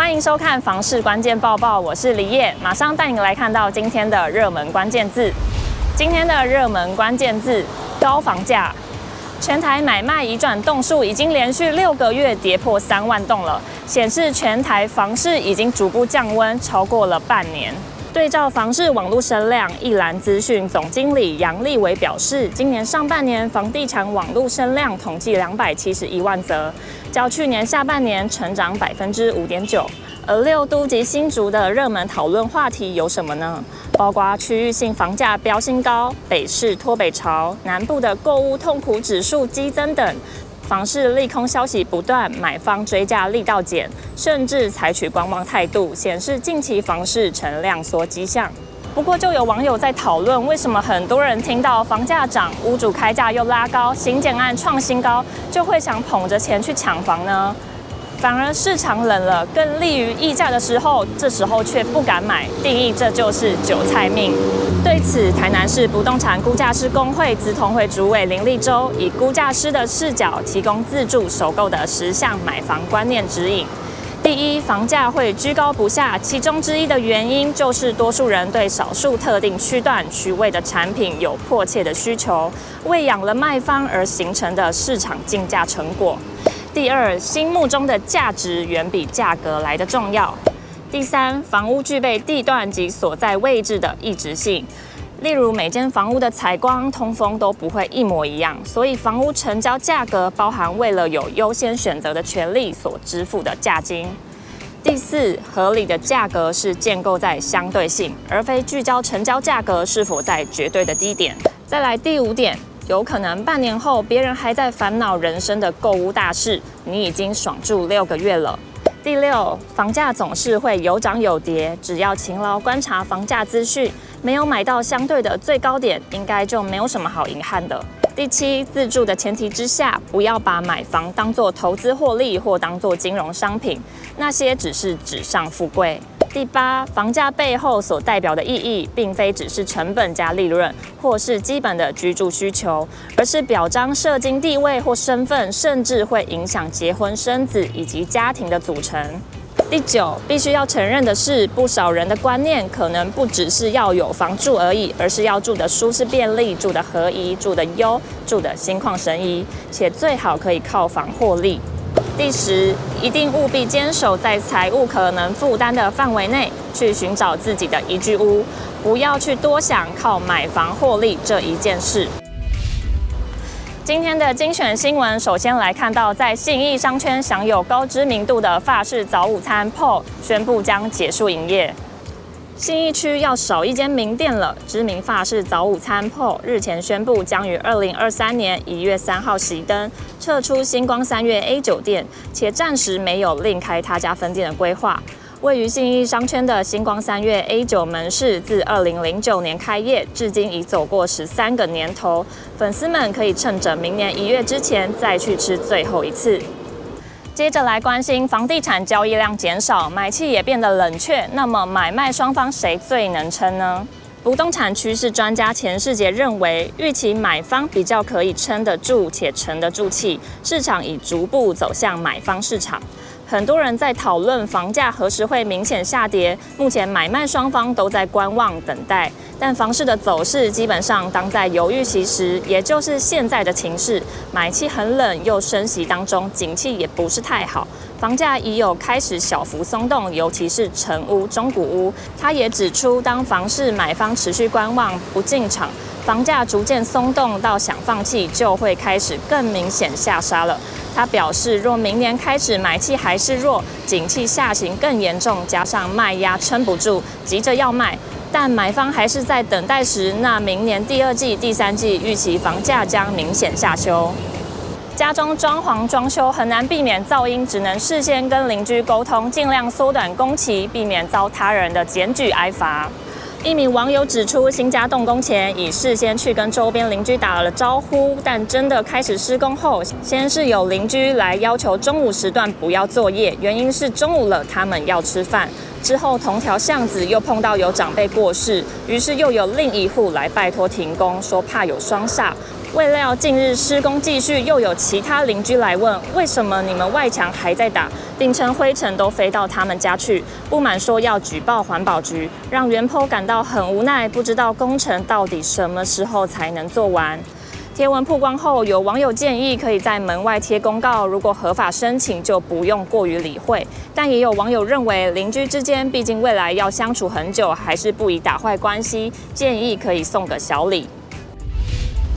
欢迎收看《房市关键报报》，我是李叶，马上带你来看到今天的热门关键字。今天的热门关键字：高房价。全台买卖移转栋数已经连续六个月跌破三万栋了，显示全台房市已经逐步降温，超过了半年。对照房市网络声量，一栏资讯总经理杨立伟表示，今年上半年房地产网络声量统计两百七十一万则，较去年下半年成长百分之五点九。而六都及新竹的热门讨论话题有什么呢？包括区域性房价飙新高、北市脱北潮、南部的购屋痛苦指数激增等。房市利空消息不断，买方追价力道减，甚至采取观望态度，显示近期房市呈量缩迹象。不过，就有网友在讨论，为什么很多人听到房价涨、屋主开价又拉高、新建案创新高，就会想捧着钱去抢房呢？反而市场冷了，更利于议价的时候，这时候却不敢买，定义这就是韭菜命。对此，台南市不动产估价师工会资通会主委林立洲以估价师的视角，提供自住首购的十项买房观念指引。第一，房价会居高不下，其中之一的原因就是多数人对少数特定区段区位的产品有迫切的需求，喂养了卖方而形成的市场竞价成果。第二，心目中的价值远比价格来得重要。第三，房屋具备地段及所在位置的异质性，例如每间房屋的采光、通风都不会一模一样，所以房屋成交价格包含为了有优先选择的权利所支付的价金。第四，合理的价格是建构在相对性，而非聚焦成交价格是否在绝对的低点。再来第五点。有可能半年后，别人还在烦恼人生的购屋大事，你已经爽住六个月了。第六，房价总是会有涨有跌，只要勤劳观察房价资讯，没有买到相对的最高点，应该就没有什么好遗憾的。第七，自住的前提之下，不要把买房当作投资获利或当作金融商品，那些只是纸上富贵。第八，房价背后所代表的意义，并非只是成本加利润，或是基本的居住需求，而是表彰社经地位或身份，甚至会影响结婚生子以及家庭的组成。第九，必须要承认的是，不少人的观念可能不只是要有房住而已，而是要住得舒适便利，住得合宜，住得优，住得心旷神怡，且最好可以靠房获利。第十，一定务必坚守在财务可能负担的范围内去寻找自己的一居屋，不要去多想靠买房获利这一件事。今天的精选新闻，首先来看到在信义商圈享有高知名度的法式早午餐 PAUL 宣布将结束营业。信义区要少一间名店了。知名法式早午餐 PAUL 日前宣布，将于二零二三年一月三号熄灯，撤出星光三月 A 酒店，且暂时没有另开他家分店的规划。位于信义商圈的星光三月 A 九门市，自二零零九年开业，至今已走过十三个年头。粉丝们可以趁着明年一月之前再去吃最后一次。接着来关心房地产交易量减少，买气也变得冷却。那么买卖双方谁最能撑呢？不动产趋势专家钱世杰认为，预期买方比较可以撑得住且沉得住气，市场已逐步走向买方市场。很多人在讨论房价何时会明显下跌，目前买卖双方都在观望等待，但房市的走势基本上当在犹豫期时，也就是现在的情势，买气很冷又升息当中，景气也不是太好，房价已有开始小幅松动，尤其是成屋、中古屋。他也指出，当房市买方持续观望不进场，房价逐渐松动到想放弃，就会开始更明显下杀了。他表示，若明年开始买气还是弱，景气下行更严重，加上卖压撑不住，急着要卖，但买方还是在等待时，那明年第二季、第三季预期房价将明显下修。家中装潢装修很难避免噪音，只能事先跟邻居沟通，尽量缩短工期，避免遭他人的检举挨罚。一名网友指出，新家动工前已事先去跟周边邻居打了招呼，但真的开始施工后，先是有邻居来要求中午时段不要作业，原因是中午了，他们要吃饭。之后同条巷子又碰到有长辈过世，于是又有另一户来拜托停工，说怕有双煞。未料近日施工继续，又有其他邻居来问，为什么你们外墙还在打，并称灰尘都飞到他们家去，不满说要举报环保局，让原坡感到很无奈，不知道工程到底什么时候才能做完。贴文曝光后，有网友建议可以在门外贴公告，如果合法申请就不用过于理会。但也有网友认为，邻居之间毕竟未来要相处很久，还是不宜打坏关系，建议可以送个小礼。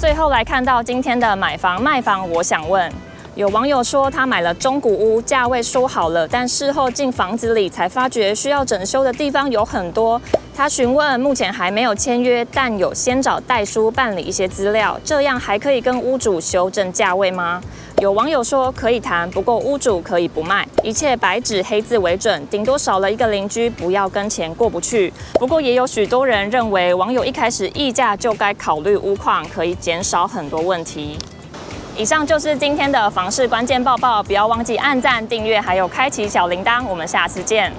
最后来看到今天的买房卖房，我想问，有网友说他买了中古屋，价位说好了，但事后进房子里才发觉需要整修的地方有很多。他询问，目前还没有签约，但有先找代书办理一些资料，这样还可以跟屋主修正价位吗？有网友说可以谈，不过屋主可以不卖，一切白纸黑字为准，顶多少了一个邻居，不要跟钱过不去。不过也有许多人认为，网友一开始议价就该考虑屋况，可以减少很多问题。以上就是今天的房市关键报报，不要忘记按赞、订阅，还有开启小铃铛。我们下次见。